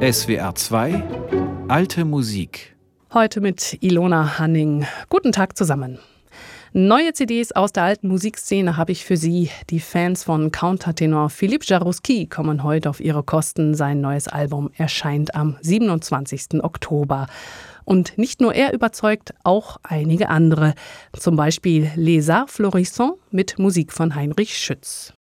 SWR 2 Alte Musik. Heute mit Ilona Hanning. Guten Tag zusammen. Neue CDs aus der alten Musikszene habe ich für Sie. Die Fans von Countertenor Philippe Jarouski kommen heute auf ihre Kosten. Sein neues Album erscheint am 27. Oktober. Und nicht nur er überzeugt, auch einige andere. Zum Beispiel Les Arts Florissants mit Musik von Heinrich Schütz.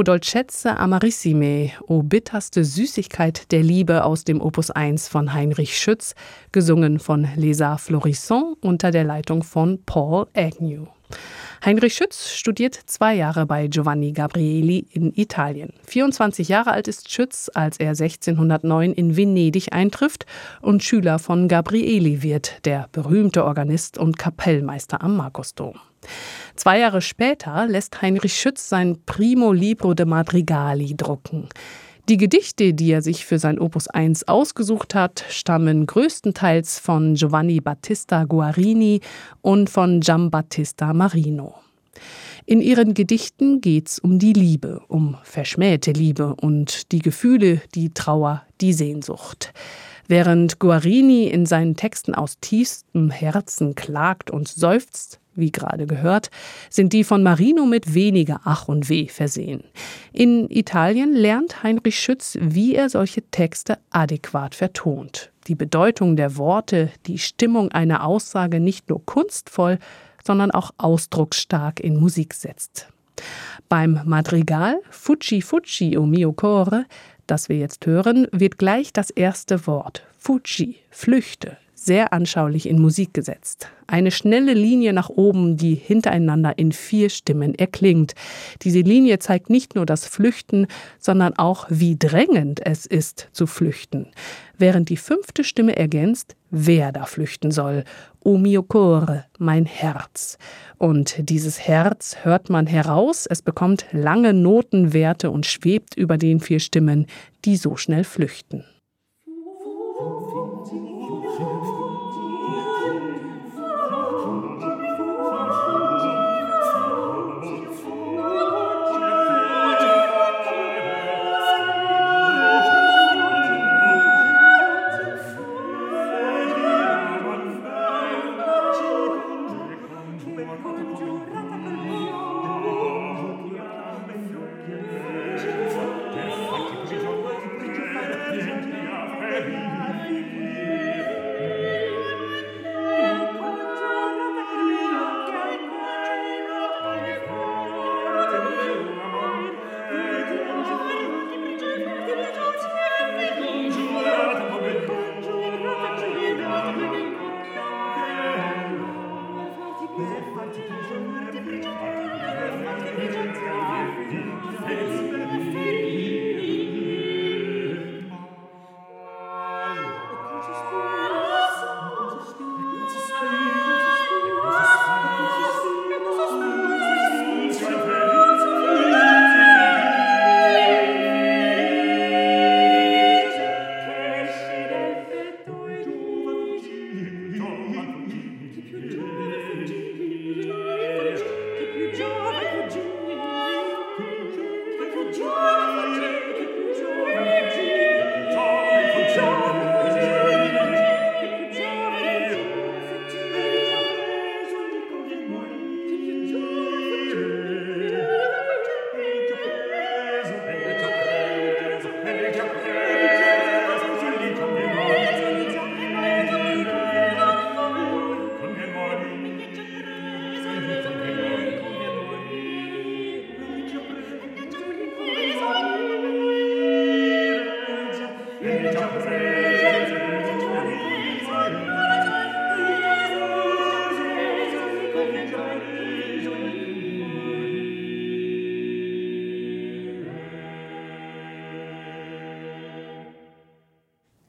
O dolcezza amarissime, O bitterste Süßigkeit der Liebe aus dem Opus 1 von Heinrich Schütz, gesungen von Lesa Florisson unter der Leitung von Paul Agnew. Heinrich Schütz studiert zwei Jahre bei Giovanni Gabrieli in Italien. 24 Jahre alt ist Schütz, als er 1609 in Venedig eintrifft und Schüler von Gabrieli wird, der berühmte Organist und Kapellmeister am Markusdom. Zwei Jahre später lässt Heinrich Schütz sein Primo Libro de Madrigali drucken. Die Gedichte, die er sich für sein Opus 1 ausgesucht hat, stammen größtenteils von Giovanni Battista Guarini und von Giambattista Marino. In ihren Gedichten geht's um die Liebe, um verschmähte Liebe und die Gefühle, die Trauer, die Sehnsucht. Während Guarini in seinen Texten aus tiefstem Herzen klagt und seufzt, wie gerade gehört, sind die von Marino mit weniger Ach und Weh versehen. In Italien lernt Heinrich Schütz, wie er solche Texte adäquat vertont. Die Bedeutung der Worte, die Stimmung einer Aussage nicht nur kunstvoll, sondern auch ausdrucksstark in Musik setzt. Beim Madrigal Fucci Fucci o mio core, das wir jetzt hören, wird gleich das erste Wort Fucci, Flüchte, sehr anschaulich in Musik gesetzt. Eine schnelle Linie nach oben, die hintereinander in vier Stimmen erklingt. Diese Linie zeigt nicht nur das Flüchten, sondern auch, wie drängend es ist zu flüchten. Während die fünfte Stimme ergänzt, wer da flüchten soll. O mio core, mein Herz. Und dieses Herz hört man heraus, es bekommt lange Notenwerte und schwebt über den vier Stimmen, die so schnell flüchten.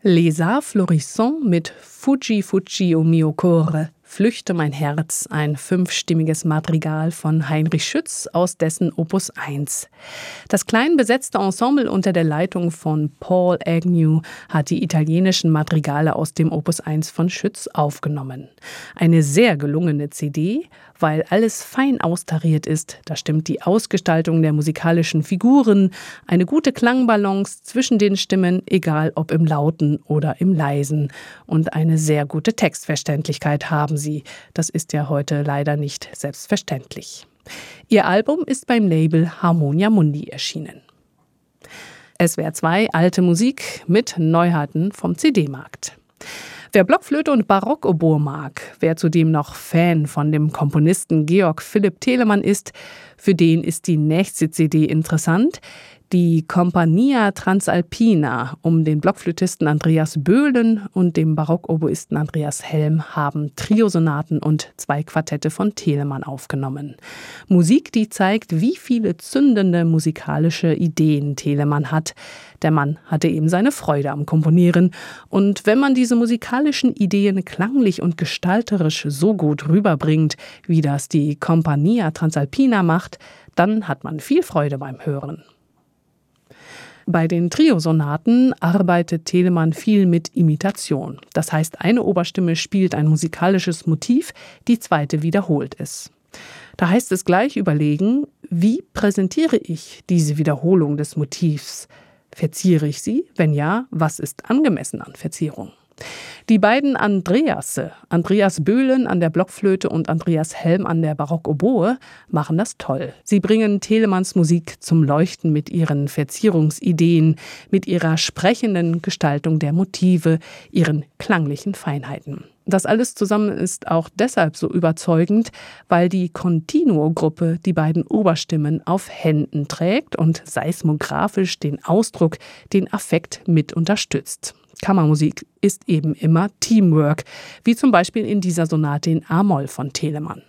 Les Arts mit Fuji Fuji o mio core Flüchte mein Herz, ein fünfstimmiges Madrigal von Heinrich Schütz aus dessen Opus 1. Das klein besetzte Ensemble unter der Leitung von Paul Agnew hat die italienischen Madrigale aus dem Opus 1 von Schütz aufgenommen. Eine sehr gelungene CD, weil alles fein austariert ist. Da stimmt die Ausgestaltung der musikalischen Figuren, eine gute Klangbalance zwischen den Stimmen, egal ob im Lauten oder im Leisen, und eine sehr gute Textverständlichkeit haben sie. Das ist ja heute leider nicht selbstverständlich. Ihr Album ist beim Label Harmonia Mundi erschienen. SWR 2 Alte Musik mit Neuheiten vom CD-Markt. Wer Blockflöte und Barockoboe mag, wer zudem noch Fan von dem Komponisten Georg Philipp Telemann ist, für den ist die nächste CD interessant. Die Compagnia Transalpina um den Blockflötisten Andreas Böhlen und dem Barockoboisten Andreas Helm haben Triosonaten und zwei Quartette von Telemann aufgenommen. Musik, die zeigt, wie viele zündende musikalische Ideen Telemann hat. Der Mann hatte eben seine Freude am Komponieren. Und wenn man diese musikalischen Ideen klanglich und gestalterisch so gut rüberbringt, wie das die Compagnia Transalpina macht, dann hat man viel Freude beim Hören. Bei den Triosonaten arbeitet Telemann viel mit Imitation. Das heißt, eine Oberstimme spielt ein musikalisches Motiv, die zweite wiederholt es. Da heißt es gleich überlegen, wie präsentiere ich diese Wiederholung des Motivs? Verziere ich sie? Wenn ja, was ist angemessen an Verzierung? Die beiden Andreasse, Andreas Böhlen an der Blockflöte und Andreas Helm an der Barockoboe, machen das toll. Sie bringen Telemanns Musik zum Leuchten mit ihren Verzierungsideen, mit ihrer sprechenden Gestaltung der Motive, ihren klanglichen Feinheiten. Das alles zusammen ist auch deshalb so überzeugend, weil die Continuo-Gruppe die beiden Oberstimmen auf Händen trägt und seismografisch den Ausdruck, den Affekt mit unterstützt. Kammermusik ist eben immer Teamwork, wie zum Beispiel in dieser Sonate in A-Moll von Telemann.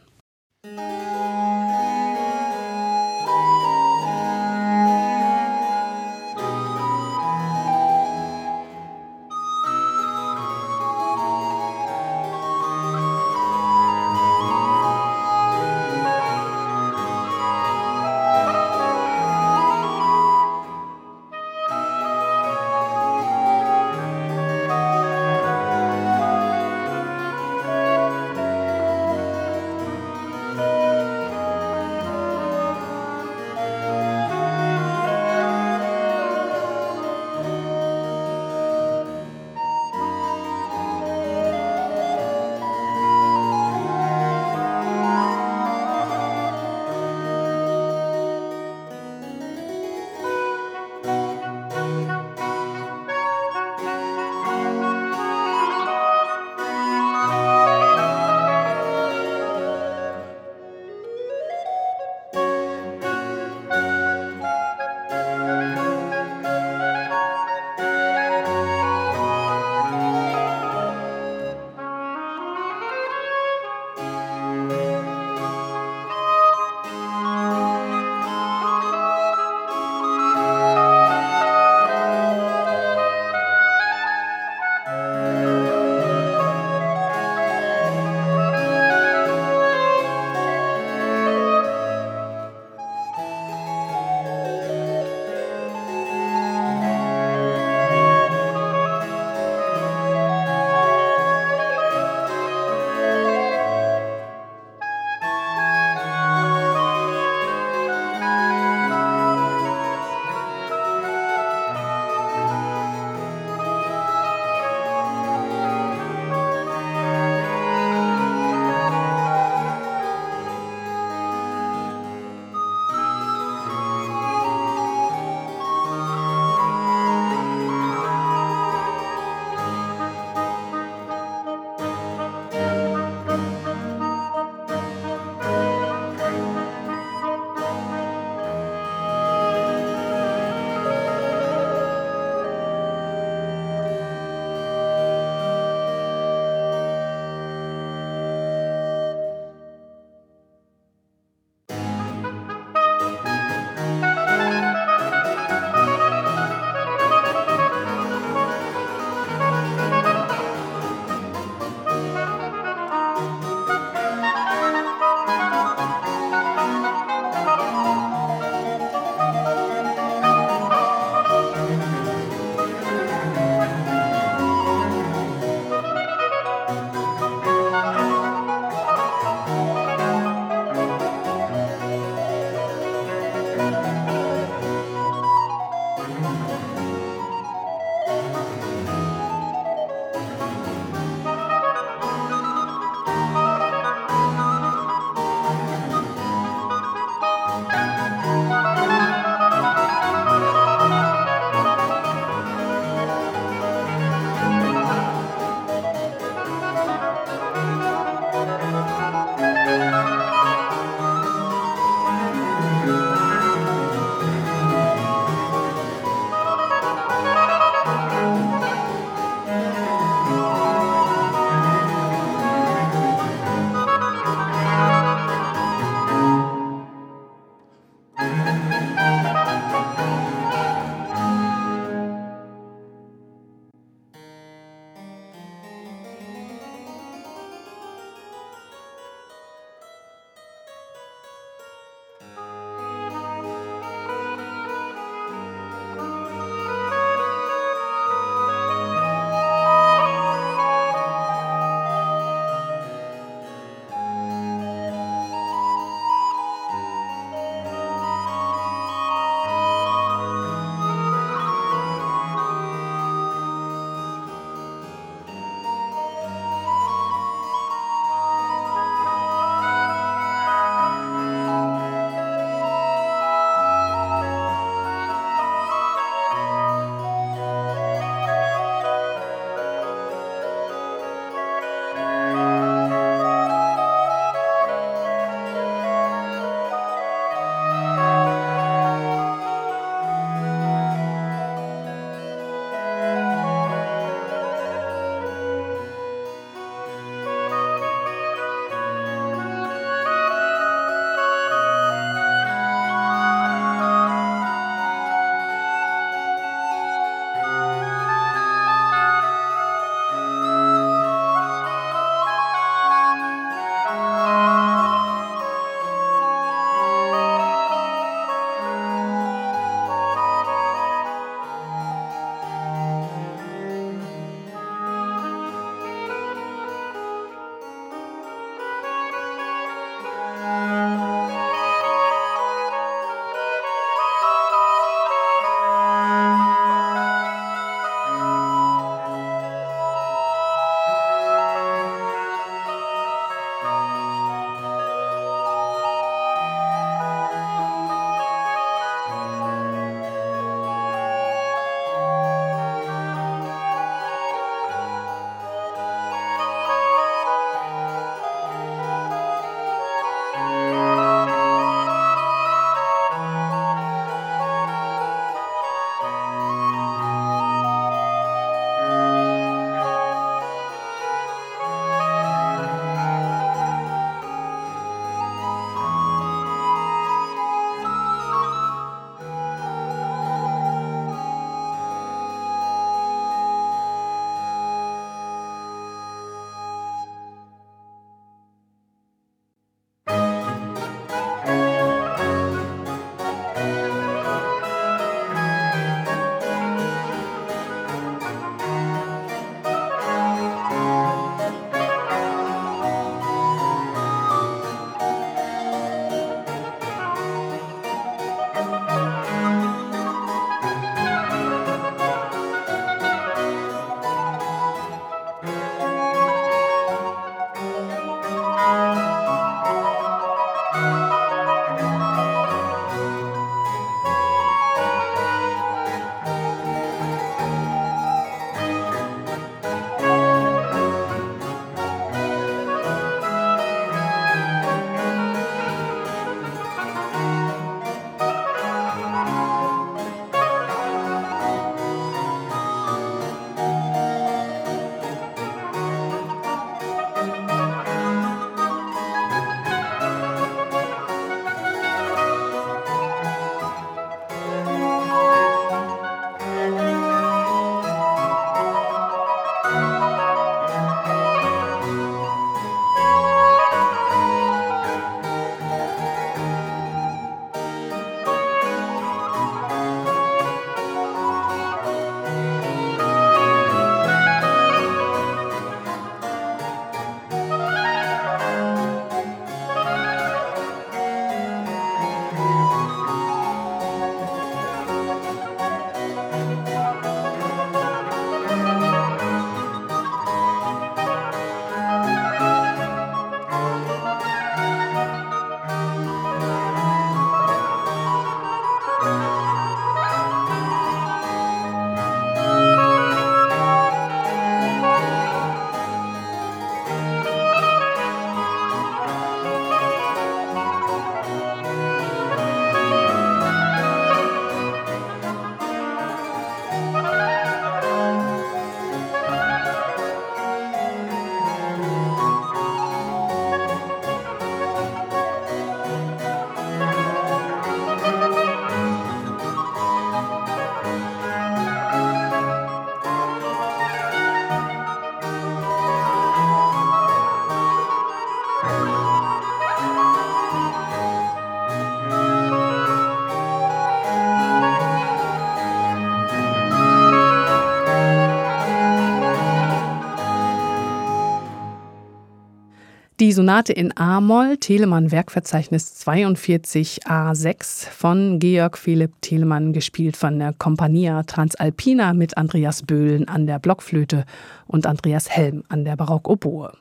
Die Sonate in A-Moll, Telemann Werkverzeichnis 42 A6 von Georg Philipp Telemann, gespielt von der Compagnia Transalpina mit Andreas Böhlen an der Blockflöte und Andreas Helm an der Barockoboe.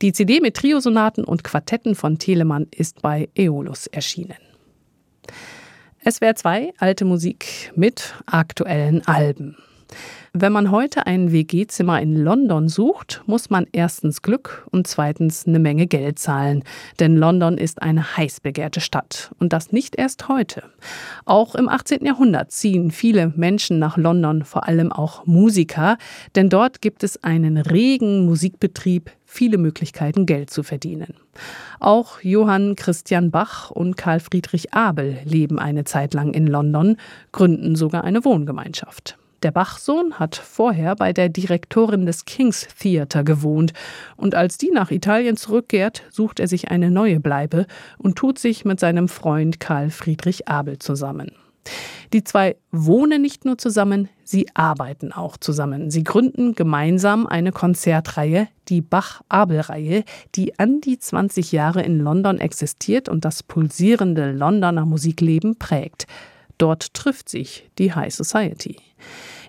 Die CD mit Triosonaten und Quartetten von Telemann ist bei Eolus erschienen. SWR 2 Alte Musik mit aktuellen Alben. Wenn man heute ein WG-Zimmer in London sucht, muss man erstens Glück und zweitens eine Menge Geld zahlen. Denn London ist eine heiß begehrte Stadt. Und das nicht erst heute. Auch im 18. Jahrhundert ziehen viele Menschen nach London, vor allem auch Musiker. Denn dort gibt es einen regen Musikbetrieb, viele Möglichkeiten, Geld zu verdienen. Auch Johann Christian Bach und Karl Friedrich Abel leben eine Zeit lang in London, gründen sogar eine Wohngemeinschaft. Der Bachsohn hat vorher bei der Direktorin des King's Theatre gewohnt und als die nach Italien zurückkehrt, sucht er sich eine neue Bleibe und tut sich mit seinem Freund Karl Friedrich Abel zusammen. Die zwei wohnen nicht nur zusammen, sie arbeiten auch zusammen. Sie gründen gemeinsam eine Konzertreihe, die Bach-Abel-Reihe, die an die 20 Jahre in London existiert und das pulsierende Londoner Musikleben prägt. Dort trifft sich die High Society.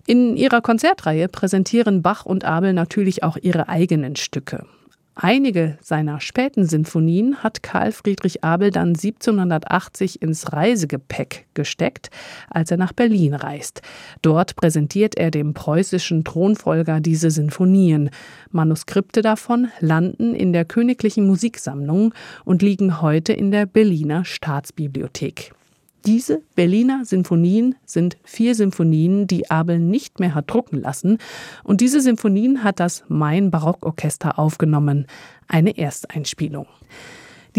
In ihrer Konzertreihe präsentieren Bach und Abel natürlich auch ihre eigenen Stücke. Einige seiner späten Sinfonien hat Karl Friedrich Abel dann 1780 ins Reisegepäck gesteckt, als er nach Berlin reist. Dort präsentiert er dem preußischen Thronfolger diese Sinfonien. Manuskripte davon landen in der Königlichen Musiksammlung und liegen heute in der Berliner Staatsbibliothek. Diese Berliner Sinfonien sind vier Sinfonien, die Abel nicht mehr hat drucken lassen. Und diese Sinfonien hat das Main Barockorchester aufgenommen. Eine Ersteinspielung.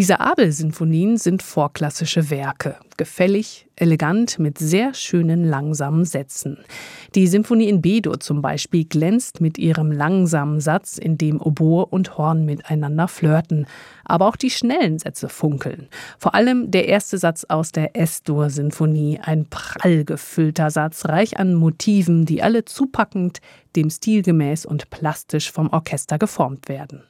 Diese Abel-Sinfonien sind vorklassische Werke, gefällig, elegant, mit sehr schönen langsamen Sätzen. Die Symphonie in B-Dur zum Beispiel glänzt mit ihrem langsamen Satz, in dem Oboe und Horn miteinander flirten. Aber auch die schnellen Sätze funkeln. Vor allem der erste Satz aus der S-Dur-Sinfonie, ein prall gefüllter Satz, reich an Motiven, die alle zupackend, dem Stil gemäß und plastisch vom Orchester geformt werden.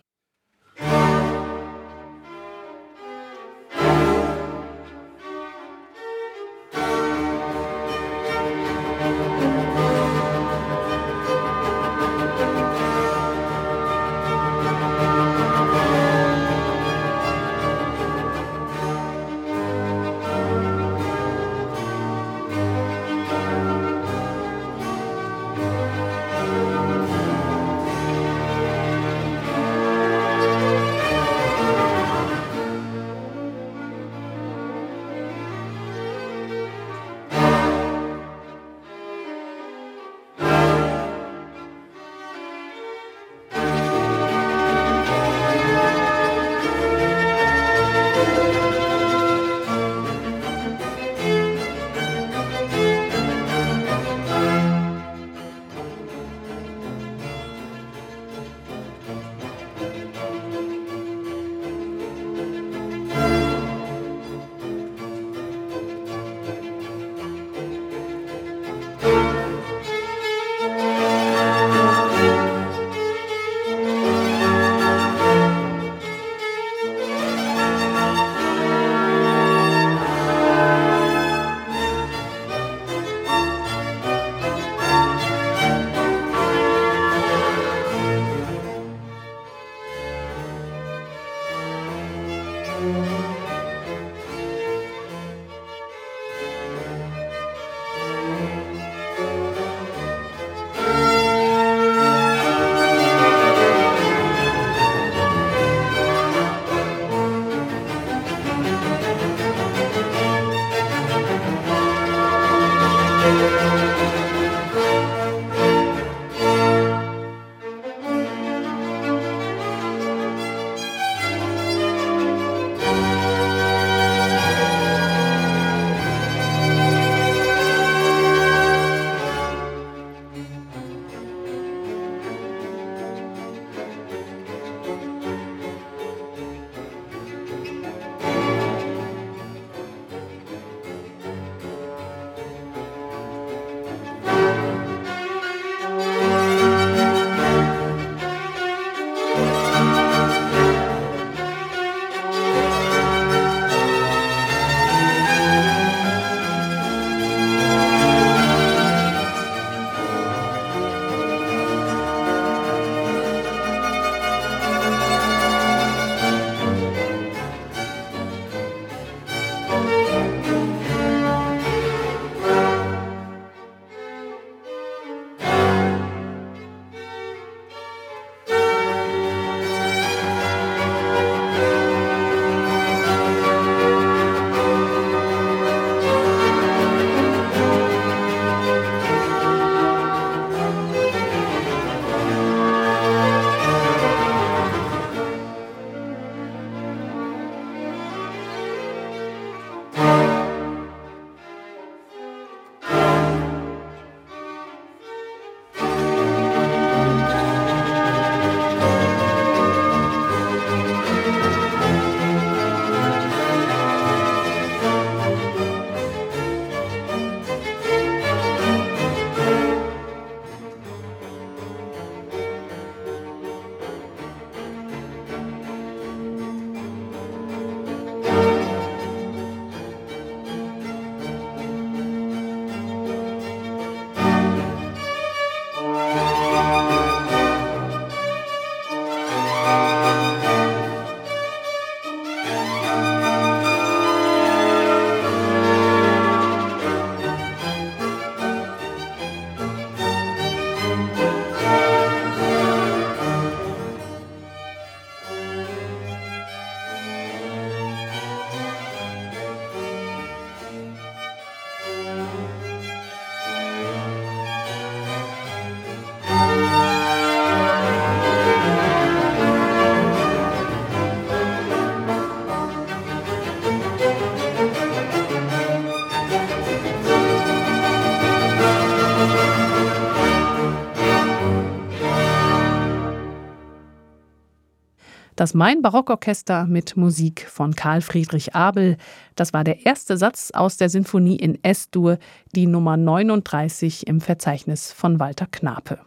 Das Main-Barockorchester mit Musik von Karl Friedrich Abel. Das war der erste Satz aus der Sinfonie in S-Dur, die Nummer 39 im Verzeichnis von Walter Knape.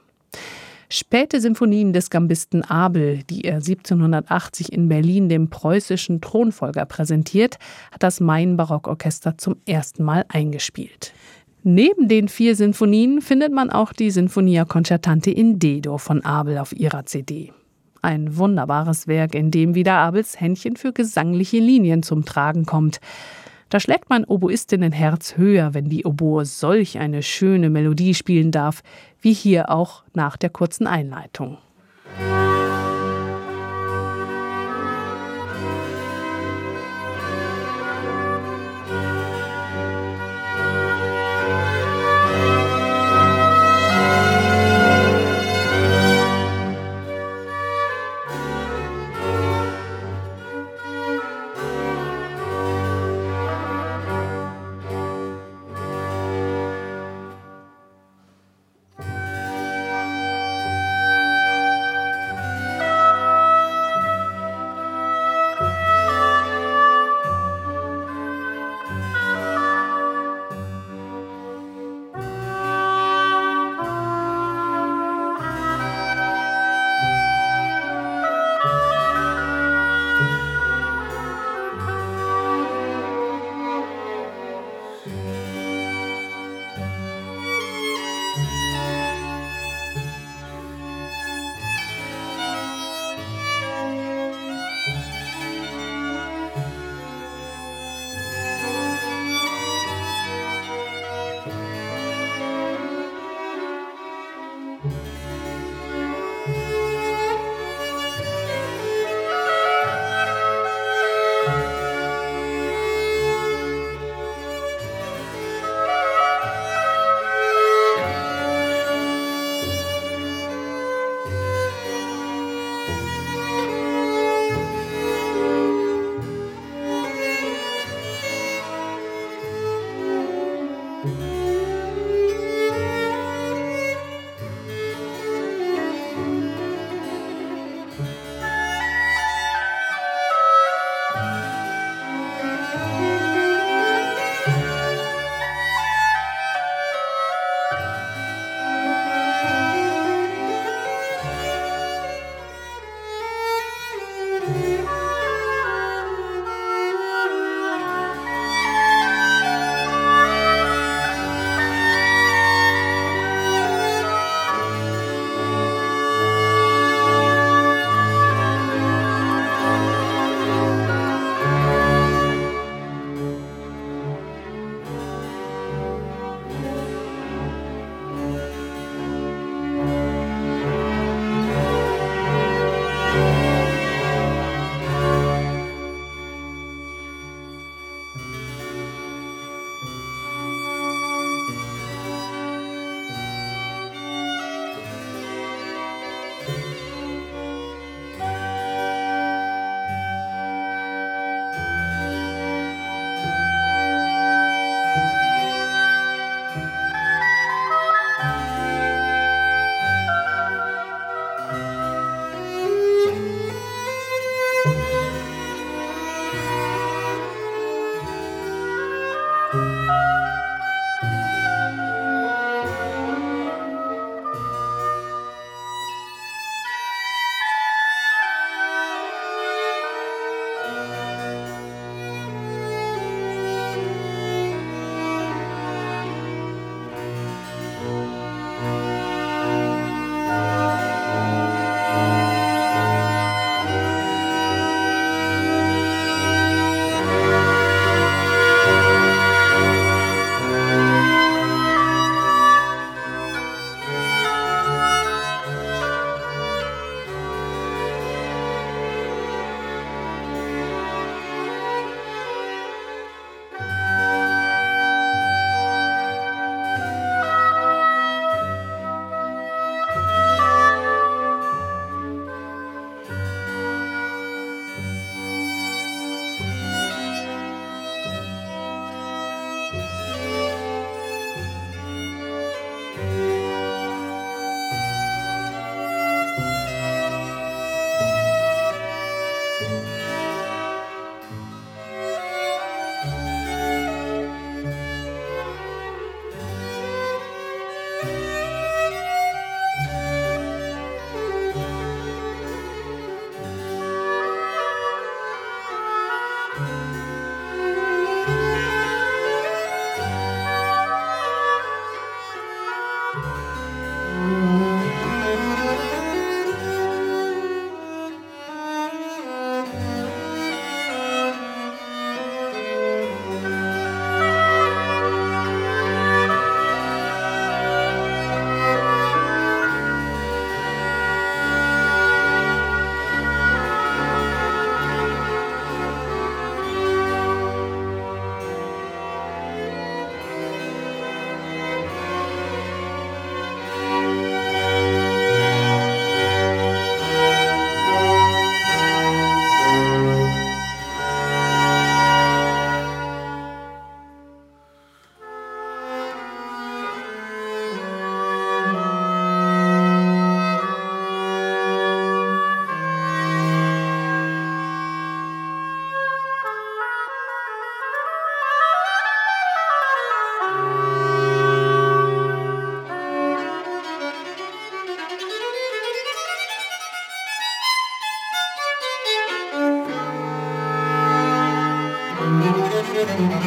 Späte Sinfonien des Gambisten Abel, die er 1780 in Berlin dem preußischen Thronfolger präsentiert, hat das Main-Barockorchester zum ersten Mal eingespielt. Neben den vier Sinfonien findet man auch die Sinfonia Concertante in D-Dur von Abel auf ihrer CD. Ein wunderbares Werk, in dem wieder Abels Händchen für gesangliche Linien zum Tragen kommt. Da schlägt mein Oboistinnenherz höher, wenn die Oboe solch eine schöne Melodie spielen darf, wie hier auch nach der kurzen Einleitung.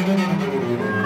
なるほど。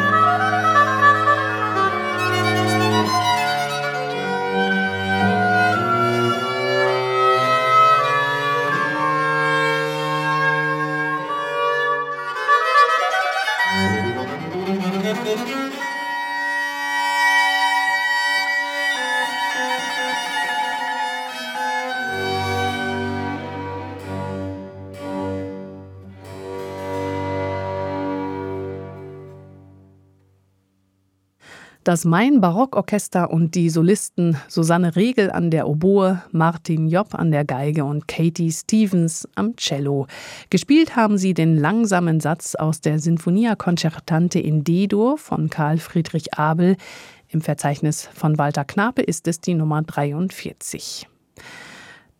Das Main Barockorchester und die Solisten Susanne Regel an der Oboe, Martin Jopp an der Geige und Katie Stevens am Cello. Gespielt haben sie den langsamen Satz aus der Sinfonia Concertante in D-Dur von Karl Friedrich Abel. Im Verzeichnis von Walter Knape ist es die Nummer 43.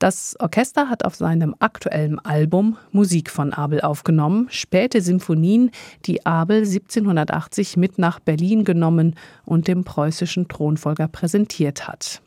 Das Orchester hat auf seinem aktuellen Album Musik von Abel aufgenommen, späte Symphonien, die Abel 1780 mit nach Berlin genommen und dem preußischen Thronfolger präsentiert hat.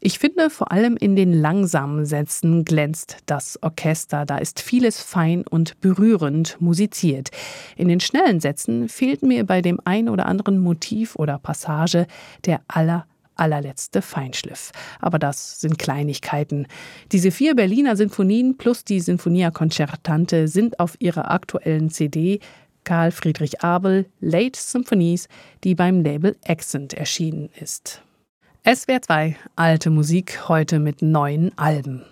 Ich finde, vor allem in den langsamen Sätzen glänzt das Orchester. Da ist vieles fein und berührend musiziert. In den schnellen Sätzen fehlt mir bei dem ein oder anderen Motiv oder Passage der aller allerletzte Feinschliff. Aber das sind Kleinigkeiten. Diese vier Berliner Sinfonien plus die Sinfonia Concertante sind auf ihrer aktuellen CD Karl Friedrich Abel Late Symphonies, die beim Label Accent erschienen ist. SWR 2 Alte Musik heute mit neuen Alben.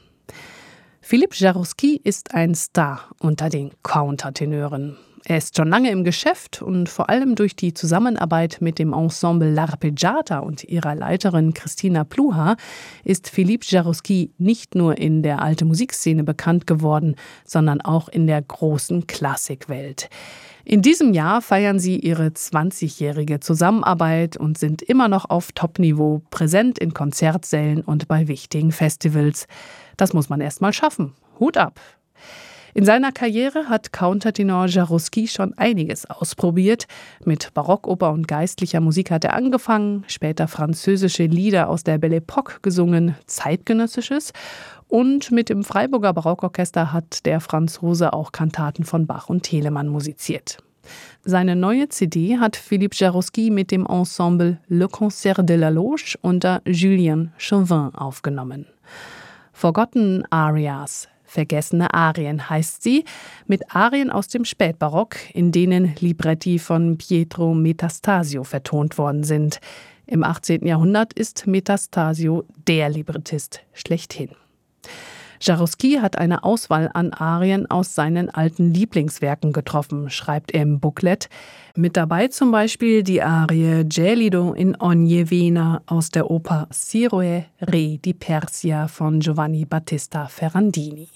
Philippe Jarouski ist ein Star unter den Countertenören. Er ist schon lange im Geschäft und vor allem durch die Zusammenarbeit mit dem Ensemble L'Arpeggiata und ihrer Leiterin Christina Pluha ist Philippe Jarouski nicht nur in der alte Musikszene bekannt geworden, sondern auch in der großen Klassikwelt. In diesem Jahr feiern sie ihre 20-jährige Zusammenarbeit und sind immer noch auf Top-Niveau, präsent in Konzertsälen und bei wichtigen Festivals. Das muss man erst mal schaffen. Hut ab! In seiner Karriere hat Countertenor Jaruski schon einiges ausprobiert. Mit Barockoper und geistlicher Musik hat er angefangen, später französische Lieder aus der Belle Époque gesungen, zeitgenössisches. Und mit dem Freiburger Barockorchester hat der Franzose auch Kantaten von Bach und Telemann musiziert. Seine neue CD hat Philippe Jarouski mit dem Ensemble Le Concert de la Loge unter Julien Chauvin aufgenommen. Forgotten Arias Vergessene Arien heißt sie, mit Arien aus dem Spätbarock, in denen Libretti von Pietro Metastasio vertont worden sind. Im 18. Jahrhundert ist Metastasio der Librettist schlechthin. Jarouski hat eine Auswahl an Arien aus seinen alten Lieblingswerken getroffen, schreibt er im Booklet. Mit dabei zum Beispiel die Arie Gelido in Ogni Vena aus der Oper Siroe Re di Persia von Giovanni Battista Ferrandini.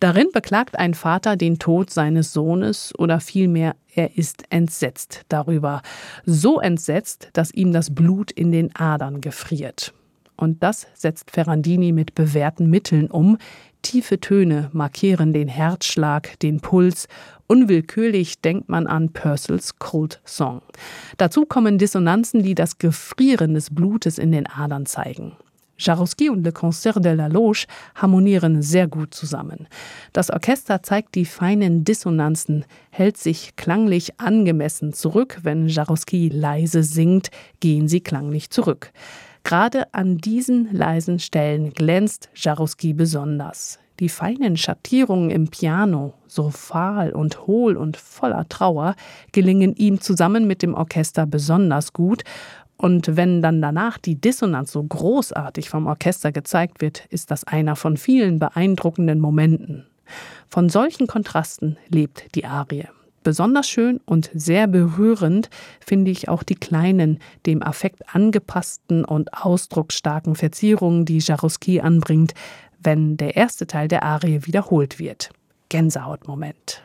Darin beklagt ein Vater den Tod seines Sohnes oder vielmehr er ist entsetzt darüber. So entsetzt, dass ihm das Blut in den Adern gefriert. Und das setzt Ferrandini mit bewährten Mitteln um. Tiefe Töne markieren den Herzschlag, den Puls. Unwillkürlich denkt man an Purcells Cold Song. Dazu kommen Dissonanzen, die das Gefrieren des Blutes in den Adern zeigen. Jarouski und Le Concert de la Loge harmonieren sehr gut zusammen. Das Orchester zeigt die feinen Dissonanzen, hält sich klanglich angemessen zurück. Wenn Jarouski leise singt, gehen sie klanglich zurück. Gerade an diesen leisen Stellen glänzt Jarouski besonders. Die feinen Schattierungen im Piano, so fahl und hohl und voller Trauer, gelingen ihm zusammen mit dem Orchester besonders gut und wenn dann danach die Dissonanz so großartig vom Orchester gezeigt wird, ist das einer von vielen beeindruckenden Momenten. Von solchen Kontrasten lebt die Arie. Besonders schön und sehr berührend finde ich auch die kleinen, dem Affekt angepassten und ausdrucksstarken Verzierungen, die Jarouski anbringt, wenn der erste Teil der Arie wiederholt wird. Gänsehautmoment.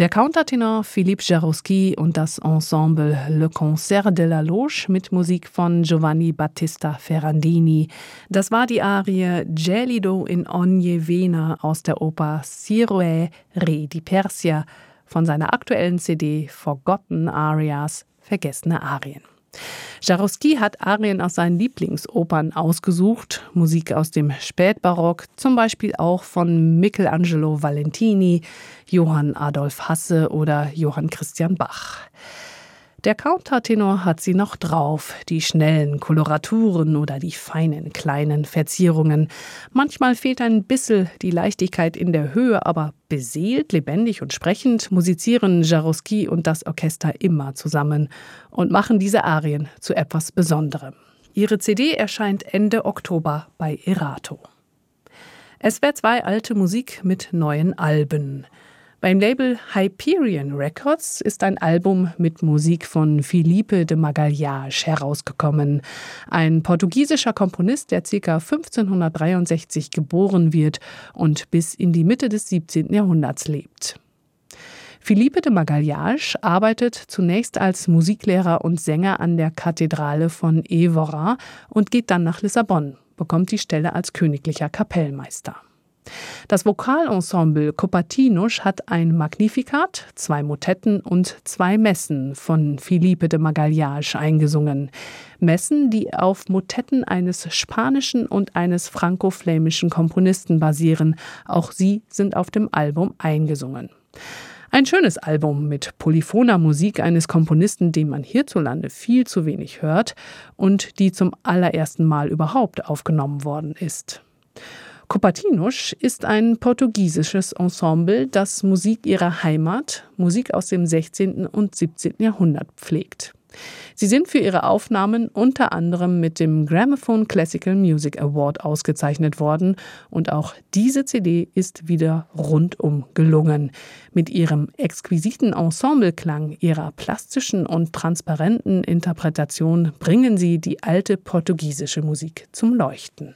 Der Countertenor Philippe Jarouski und das Ensemble Le Concert de la Loge mit Musik von Giovanni Battista Ferrandini. Das war die Arie Gelido in ogni vena aus der Oper Siroe Re di Persia von seiner aktuellen CD Forgotten Arias, vergessene Arien. Jarowski hat Arien aus seinen Lieblingsopern ausgesucht, Musik aus dem Spätbarock, zum Beispiel auch von Michelangelo Valentini, Johann Adolf Hasse oder Johann Christian Bach. Der Countertenor hat sie noch drauf, die schnellen Koloraturen oder die feinen kleinen Verzierungen. Manchmal fehlt ein bisschen die Leichtigkeit in der Höhe, aber beseelt, lebendig und sprechend musizieren Jarowski und das Orchester immer zusammen und machen diese Arien zu etwas Besonderem. Ihre CD erscheint Ende Oktober bei Erato. Es wäre zwei alte Musik mit neuen Alben. Beim Label Hyperion Records ist ein Album mit Musik von Felipe de Magalhães herausgekommen. Ein portugiesischer Komponist, der ca. 1563 geboren wird und bis in die Mitte des 17. Jahrhunderts lebt. Felipe de Magalhães arbeitet zunächst als Musiklehrer und Sänger an der Kathedrale von Évora und geht dann nach Lissabon, bekommt die Stelle als königlicher Kapellmeister. Das Vokalensemble Copatinusch hat ein Magnificat, zwei Motetten und zwei Messen von Philippe de Magalhães eingesungen. Messen, die auf Motetten eines spanischen und eines franco-flämischen Komponisten basieren. Auch sie sind auf dem Album eingesungen. Ein schönes Album mit polyphoner Musik eines Komponisten, den man hierzulande viel zu wenig hört und die zum allerersten Mal überhaupt aufgenommen worden ist. Copatinos ist ein portugiesisches Ensemble, das Musik ihrer Heimat, Musik aus dem 16. und 17. Jahrhundert pflegt. Sie sind für ihre Aufnahmen unter anderem mit dem Gramophone Classical Music Award ausgezeichnet worden und auch diese CD ist wieder rundum gelungen. Mit ihrem exquisiten Ensembleklang, ihrer plastischen und transparenten Interpretation bringen sie die alte portugiesische Musik zum Leuchten.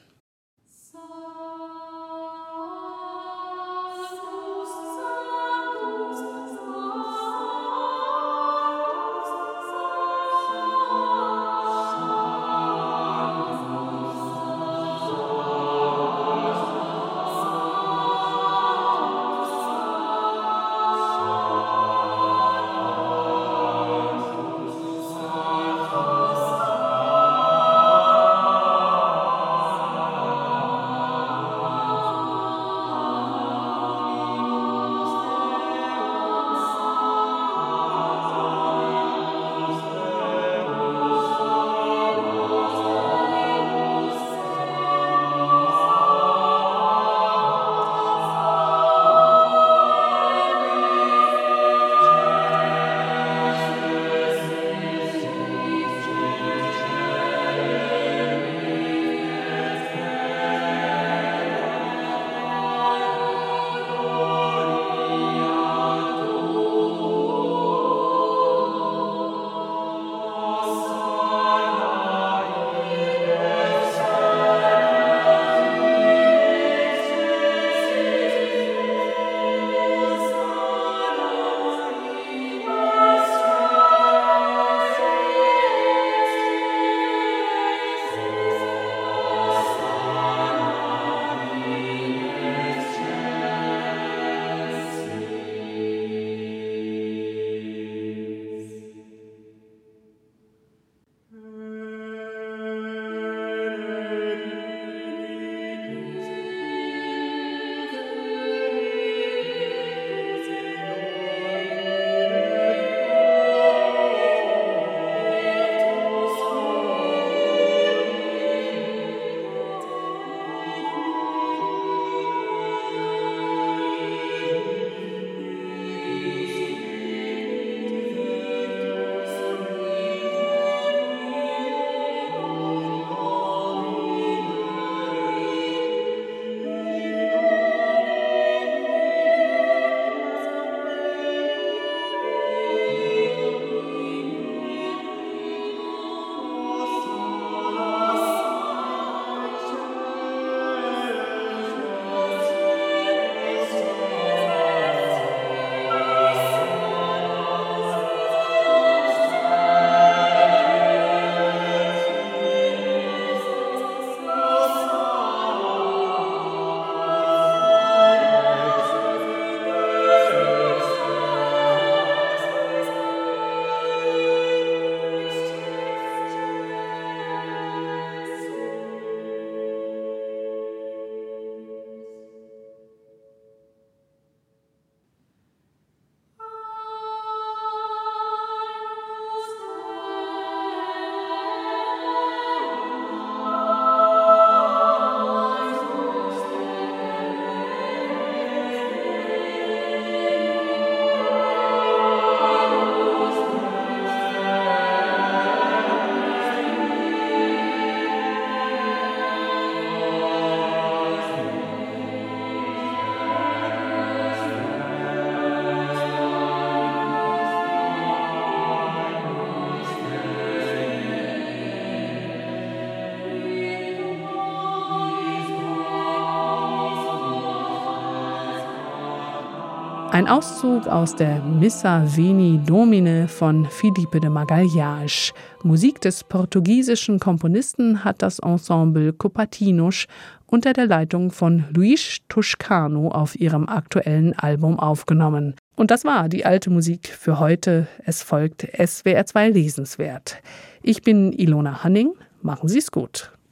Ein Auszug aus der Missa Veni Domine von Philippe de Magalhães. Musik des portugiesischen Komponisten hat das Ensemble Copatinos unter der Leitung von Luis Toscano auf ihrem aktuellen Album aufgenommen. Und das war die alte Musik für heute. Es folgt SWR2 Lesenswert. Ich bin Ilona Hanning. Machen Sie es gut.